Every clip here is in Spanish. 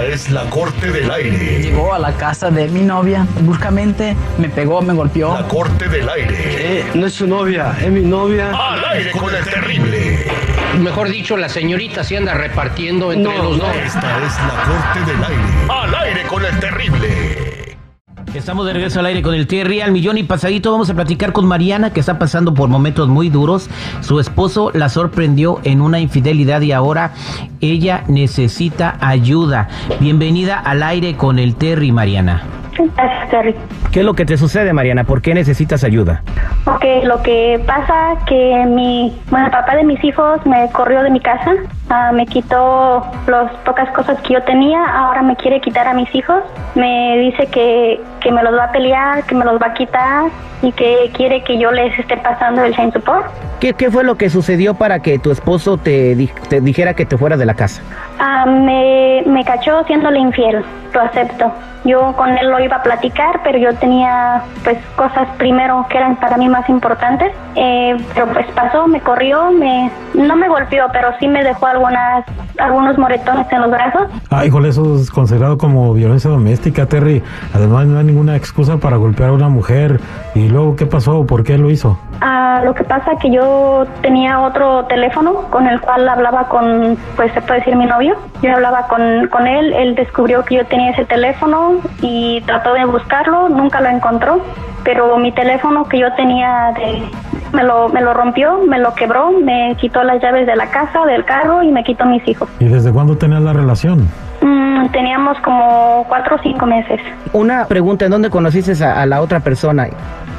Esta es la corte del aire. Llegó a la casa de mi novia, bruscamente me pegó, me golpeó. La corte del aire. Eh, no es su novia, es mi novia. Al aire con el terrible. Mejor dicho, la señorita se anda repartiendo entre No, los dos. Esta es la corte del aire. Al aire con el terrible. Estamos de regreso al aire con el Terry al millón y pasadito. Vamos a platicar con Mariana, que está pasando por momentos muy duros. Su esposo la sorprendió en una infidelidad y ahora ella necesita ayuda. Bienvenida al aire con el Terry, Mariana. Gracias, Terry. ¿Qué es lo que te sucede, Mariana? ¿Por qué necesitas ayuda? Ok, lo que pasa que mi, bueno, el papá de mis hijos me corrió de mi casa, ah, me quitó las pocas cosas que yo tenía, ahora me quiere quitar a mis hijos, me dice que, que me los va a pelear, que me los va a quitar y que quiere que yo les esté pasando el chain support. ¿Qué, qué fue lo que sucedió para que tu esposo te, di- te dijera que te fueras de la casa? Ah, me, me cachó siéndole infiel, lo acepto. Yo con él lo iba a platicar, pero yo tenía pues cosas primero que eran para mí más importantes. Eh, pero pues pasó, me corrió, me no me golpeó, pero sí me dejó algunas algunos moretones en los brazos. Ah, híjole, eso es considerado como violencia doméstica, Terry. Además, no hay ninguna excusa para golpear a una mujer. ¿Y luego qué pasó? ¿Por qué lo hizo? Ah, lo que pasa que yo tenía otro teléfono con el cual hablaba con, pues se puede decir mi novio. Yo hablaba con, con él, él descubrió que yo tenía ese teléfono y trató de buscarlo, nunca lo encontró. Pero mi teléfono que yo tenía de, me lo, me lo rompió, me lo quebró, me quitó las llaves de la casa, del carro y me quitó mis hijos. ¿Y desde cuándo tenías la relación? Mm, teníamos como cuatro o cinco meses Una pregunta, ¿en dónde conociste a, a la otra persona?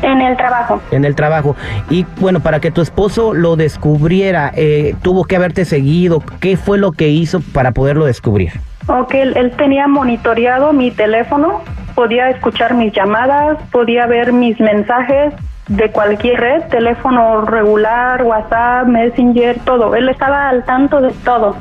en el trabajo. en el trabajo. Y bueno, para que tu esposo lo descubriera, eh, tuvo que haberte seguido. ¿Qué fue lo que hizo para poderlo descubrir? Ok, él, él tenía monitoreado mi teléfono, podía escuchar mis llamadas, podía ver mis mensajes de cualquier red, teléfono regular, WhatsApp, Messenger, todo. Él estaba al tanto de todo.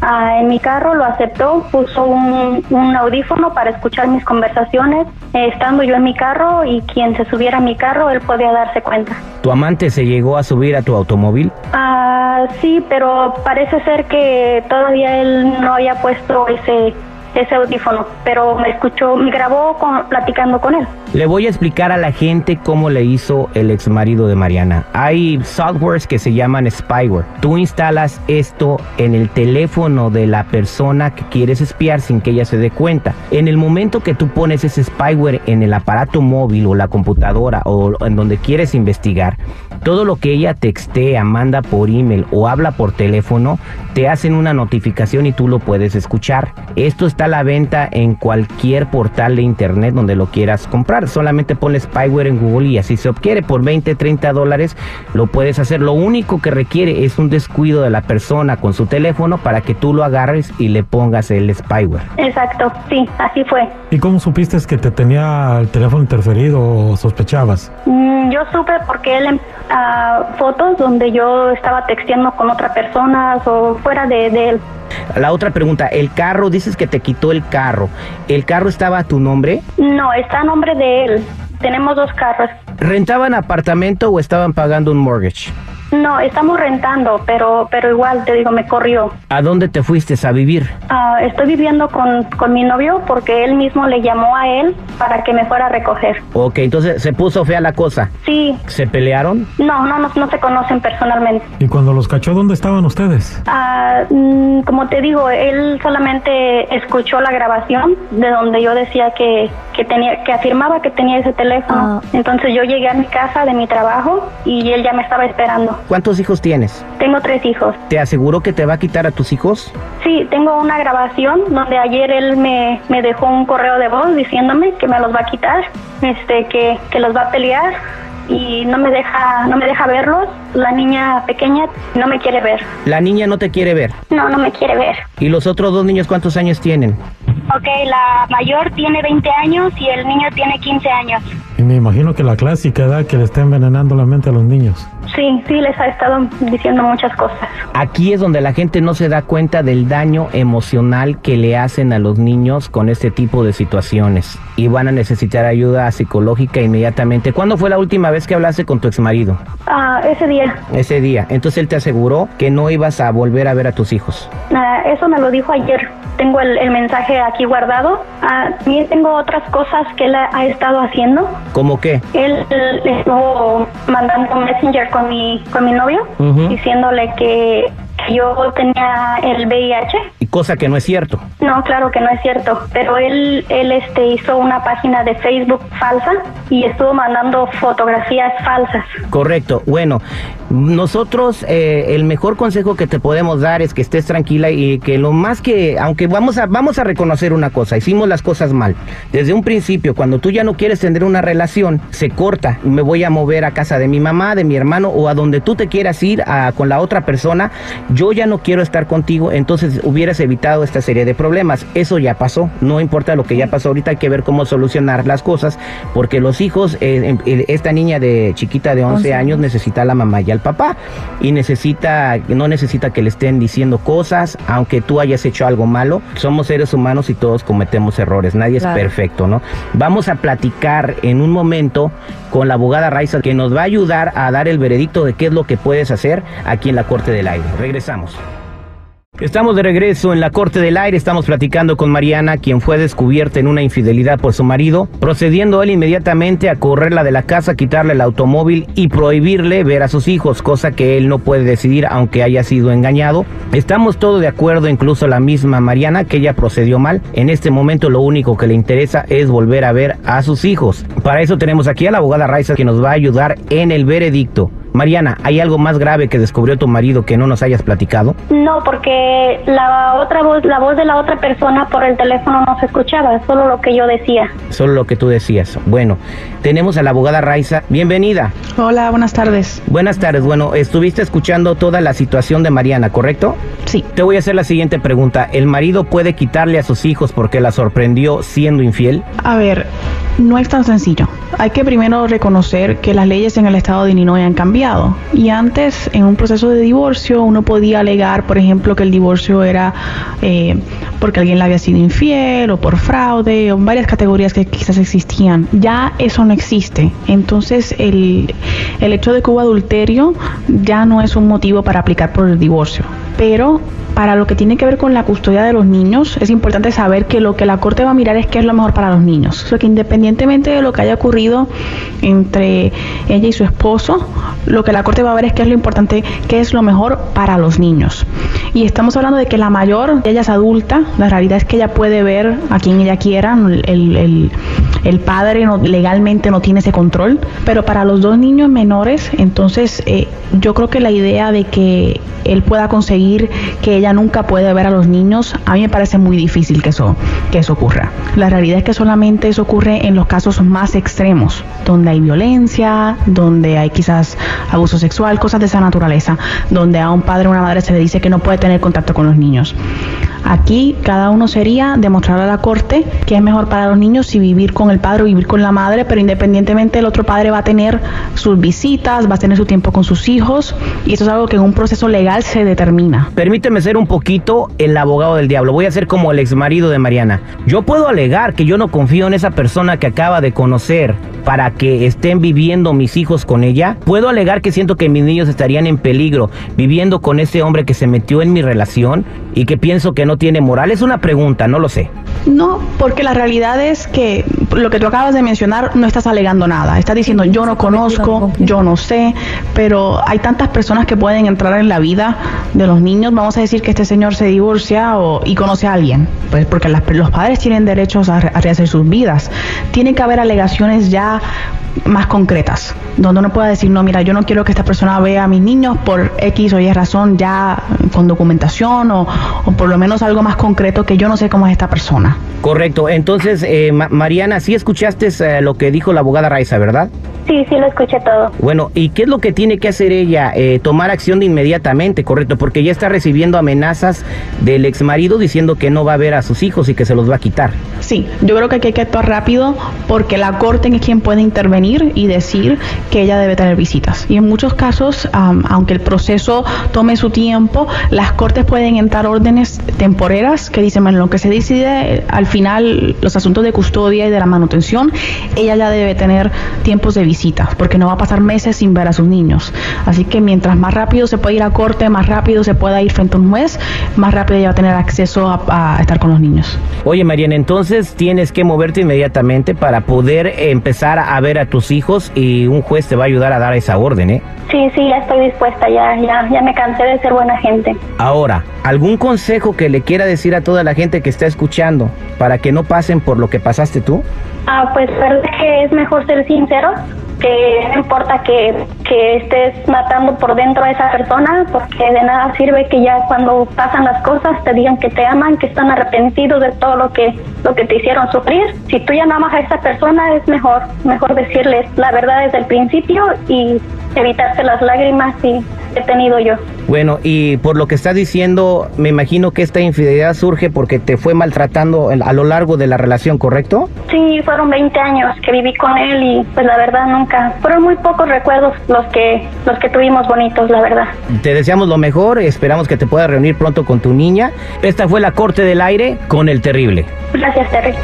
Ah, en mi carro lo aceptó, puso un, un audífono para escuchar mis conversaciones, eh, estando yo en mi carro y quien se subiera a mi carro, él podía darse cuenta. ¿Tu amante se llegó a subir a tu automóvil? Ah, sí, pero parece ser que todavía él no había puesto ese ese audífono, pero me escuchó, me grabó con- platicando con él. Le voy a explicar a la gente cómo le hizo el ex marido de Mariana. Hay softwares que se llaman spyware. Tú instalas esto en el teléfono de la persona que quieres espiar sin que ella se dé cuenta. En el momento que tú pones ese spyware en el aparato móvil o la computadora o en donde quieres investigar, todo lo que ella textea, manda por email o habla por teléfono, te hacen una notificación y tú lo puedes escuchar. Esto está a la venta en cualquier portal de internet donde lo quieras comprar. Solamente ponle spyware en Google y así se obtiene. Por 20, 30 dólares lo puedes hacer. Lo único que requiere es un descuido de la persona con su teléfono para que tú lo agarres y le pongas el spyware. Exacto, sí, así fue. ¿Y cómo supiste que te tenía el teléfono interferido o sospechabas? Mm, Yo supe porque él ah, fotos donde yo estaba texteando con otra persona o fuera de, de él. La otra pregunta, el carro, dices que te quitó el carro. ¿El carro estaba a tu nombre? No, está a nombre de él. Tenemos dos carros. ¿Rentaban apartamento o estaban pagando un mortgage? No, estamos rentando, pero pero igual te digo, me corrió. ¿A dónde te fuiste a vivir? Ah, estoy viviendo con, con mi novio porque él mismo le llamó a él para que me fuera a recoger. Ok, entonces se puso fea la cosa. Sí, ¿Se pelearon? no, no, no, no se conocen personalmente. ¿Y cuando los cachó, dónde estaban ustedes? Ah, mm, como te digo, él solamente escuchó la grabación de donde yo decía que, que tenía, que afirmaba que tenía ese teléfono. Entonces yo llegué a mi casa de mi trabajo y él ya me estaba esperando. ¿Cuántos hijos tienes? Tengo tres hijos. ¿Te aseguró que te va a quitar a tus hijos? Sí, tengo una grabación donde ayer él me, me dejó un correo de voz diciéndome que me los va a quitar, este, que, que los va a pelear y no me deja, no me deja verlos. La niña pequeña no me quiere ver. La niña no te quiere ver. No, no me quiere ver. ¿Y los otros dos niños cuántos años tienen? Ok, la mayor tiene 20 años y el niño tiene 15 años. Y me imagino que la clásica edad que le está envenenando la mente a los niños. Sí, sí, les ha estado diciendo muchas cosas. Aquí es donde la gente no se da cuenta del daño emocional que le hacen a los niños con este tipo de situaciones y van a necesitar ayuda psicológica inmediatamente. ¿Cuándo fue la última vez que hablaste con tu exmarido? Ah, ese día. Ese día. Entonces él te aseguró que no ibas a volver a ver a tus hijos. Ah, eso me lo dijo ayer. Tengo el, el mensaje aquí guardado. Ah, también tengo otras cosas que él ha, ha estado haciendo. ¿Cómo qué? Él, él estuvo mandando un messenger con mi, con mi novio diciéndole que yo tenía el VIH. Y cosa que no es cierto. No, claro que no es cierto, pero él, él este, hizo una página de Facebook falsa y estuvo mandando fotografías falsas. Correcto. Bueno, nosotros eh, el mejor consejo que te podemos dar es que estés tranquila y que lo más que, aunque vamos a vamos a reconocer una cosa, hicimos las cosas mal. Desde un principio, cuando tú ya no quieres tener una relación, se corta. Me voy a mover a casa de mi mamá, de mi hermano o a donde tú te quieras ir a- con la otra persona. Yo ya no quiero estar contigo, entonces hubieras evitado esta serie de problemas. Eso ya pasó. No importa lo que ya pasó ahorita, hay que ver cómo solucionar las cosas, porque los hijos, eh, em- esta niña de chiquita de 11 años necesita a la mamá y al papá y necesita no necesita que le estén diciendo cosas aunque tú hayas hecho algo malo somos seres humanos y todos cometemos errores nadie Claro. es perfecto no vamos a platicar en un momento con la abogada Raiza que nos va a ayudar a dar el veredicto de qué es lo que puedes hacer aquí en la corte del aire regresamos Estamos de regreso en la Corte del Aire, estamos platicando con Mariana, quien fue descubierta en una infidelidad por su marido, procediendo él inmediatamente a correrla de la casa, quitarle el automóvil y prohibirle ver a sus hijos, cosa que él no puede decidir aunque haya sido engañado. Estamos todos de acuerdo, incluso la misma Mariana, que ella procedió mal. En este momento lo único que le interesa es volver a ver a sus hijos. Para eso tenemos aquí a la abogada Raiza que nos va a ayudar en el veredicto. Mariana, ¿hay algo más grave que descubrió tu marido que no nos hayas platicado? No, porque la otra voz, la voz de la otra persona por el teléfono no se escuchaba, solo lo que yo decía. Solo lo que tú decías. Bueno, tenemos a la abogada Raiza. Bienvenida. Hola, buenas tardes. Buenas tardes. Bueno, estuviste escuchando toda la situación de Mariana, ¿correcto? Sí. Te voy a hacer la siguiente pregunta. ¿El marido puede quitarle a sus hijos porque la sorprendió siendo infiel? A ver, no es tan sencillo. Hay que primero reconocer que las leyes en el estado de Illinois han cambiado. Y antes, en un proceso de divorcio, uno podía alegar, por ejemplo, que el divorcio era eh, porque alguien le había sido infiel o por fraude, o varias categorías que quizás existían. Ya eso no existe. Entonces, el, el hecho de que hubo adulterio ya no es un motivo para aplicar por el divorcio. Pero para lo que tiene que ver con la custodia de los niños, es importante saber que lo que la Corte va a mirar es qué es lo mejor para los niños. O sea, que independientemente de lo que haya ocurrido entre ella y su esposo, lo que la Corte va a ver es qué es lo importante, qué es lo mejor para los niños. Y estamos hablando de que la mayor, ella es adulta, la realidad es que ella puede ver a quien ella quiera, el, el- el padre no- legalmente no tiene ese control, pero para los dos niños menores, entonces eh, yo creo que la idea de que él pueda conseguir que ella nunca puede ver a los niños, a mí me parece muy difícil que eso, que eso ocurra. La realidad es que solamente eso ocurre en los casos más extremos, donde hay violencia, donde hay quizás abuso sexual, cosas de esa naturaleza, donde a un padre o una madre se le dice que no puede tener contacto con los niños. Aquí cada uno sería demostrar a la corte que es mejor para los niños si vivir con el padre o vivir con la madre, pero independientemente el otro padre va a tener sus visitas, va a tener su tiempo con sus hijos y eso es algo que en un proceso legal se determina. Permíteme ser un poquito el abogado del diablo. Voy a ser como el exmarido de Mariana. Yo puedo alegar que yo no confío en esa persona que acaba de conocer para que estén viviendo mis hijos con ella. Puedo alegar que siento que mis niños estarían en peligro viviendo con ese hombre que se metió en mi relación y que pienso que no tiene moral. Es una pregunta, no lo sé. No, porque la realidad es que lo que tú acabas de mencionar no estás alegando nada. Estás diciendo yo no conozco, yo no sé, pero hay tantas personas que pueden entrar en la vida de los niños. Vamos a decir que este señor se divorcia o, y conoce a alguien, pues porque las- los padres tienen derechos a, a rehacer sus vidas. Tiene que haber alegaciones ya más concretas, donde uno pueda decir, no, mira, yo no quiero que esta persona vea a mis niños por X o Y razón ya con documentación o, o por lo menos algo más concreto que yo no sé cómo es esta persona. Correcto. Entonces, eh, Ma- Mariana, sí escuchaste eh, lo que dijo la abogada Raiza, ¿verdad? Sí, sí, lo escuché todo. Bueno, ¿y qué es lo que tiene que hacer ella? Eh, tomar acción de inmediatamente, correcto, porque ya está recibiendo amenazas del ex marido diciendo que no va a ver a sus hijos y que se los va a quitar. Sí, yo creo que hay que actuar rápido porque la corte es quien puede intervenir y decir que ella debe tener visitas. Y en muchos casos, am, aunque el proceso tome su tiempo, las cortes pueden entrar órdenes temporeras que dicen, bueno, lo que se decide eh, al final, los asuntos de custodia y de la manutención, ella ya debe tener tiempos de visitas porque no va a pasar meses sin ver a sus niños. Así que mientras más rápido se puede ir a corte, más rápido se pueda ir frente a un juez, más rápido ella va a tener acceso a, a estar con los niños. Oye, Mariana, entonces tienes que moverte inmediatamente para poder empezar a ver a tus hijos y un juez te va a ayudar a dar esa orden, ¿eh? Sí, sí, ya estoy dispuesta, ya, ya, ya me cansé de ser buena gente. Ahora, ¿algún consejo que le quiera decir a toda la gente que está escuchando para que no pasen por lo que pasaste tú? Ah, pues verdad que es mejor ser sincero, que no importa que, que estés matando por dentro a esa persona, porque de nada sirve que ya cuando pasan las cosas te digan que te aman, que están arrepentidos de todo lo que lo que te hicieron sufrir. Si tú ya no amas a esa persona es mejor, mejor decirles la verdad desde el principio y evitarse las lágrimas y he tenido yo. Bueno, y por lo que estás diciendo, me imagino que esta infidelidad surge porque te fue maltratando a lo largo de la relación, ¿correcto? Sí, fueron 20 años que viví con él y pues la verdad nunca, fueron muy pocos recuerdos los que los que tuvimos bonitos, la verdad. Te deseamos lo mejor, esperamos que te puedas reunir pronto con tu niña. Esta fue la Corte del Aire con el Terrible. Gracias, Terry.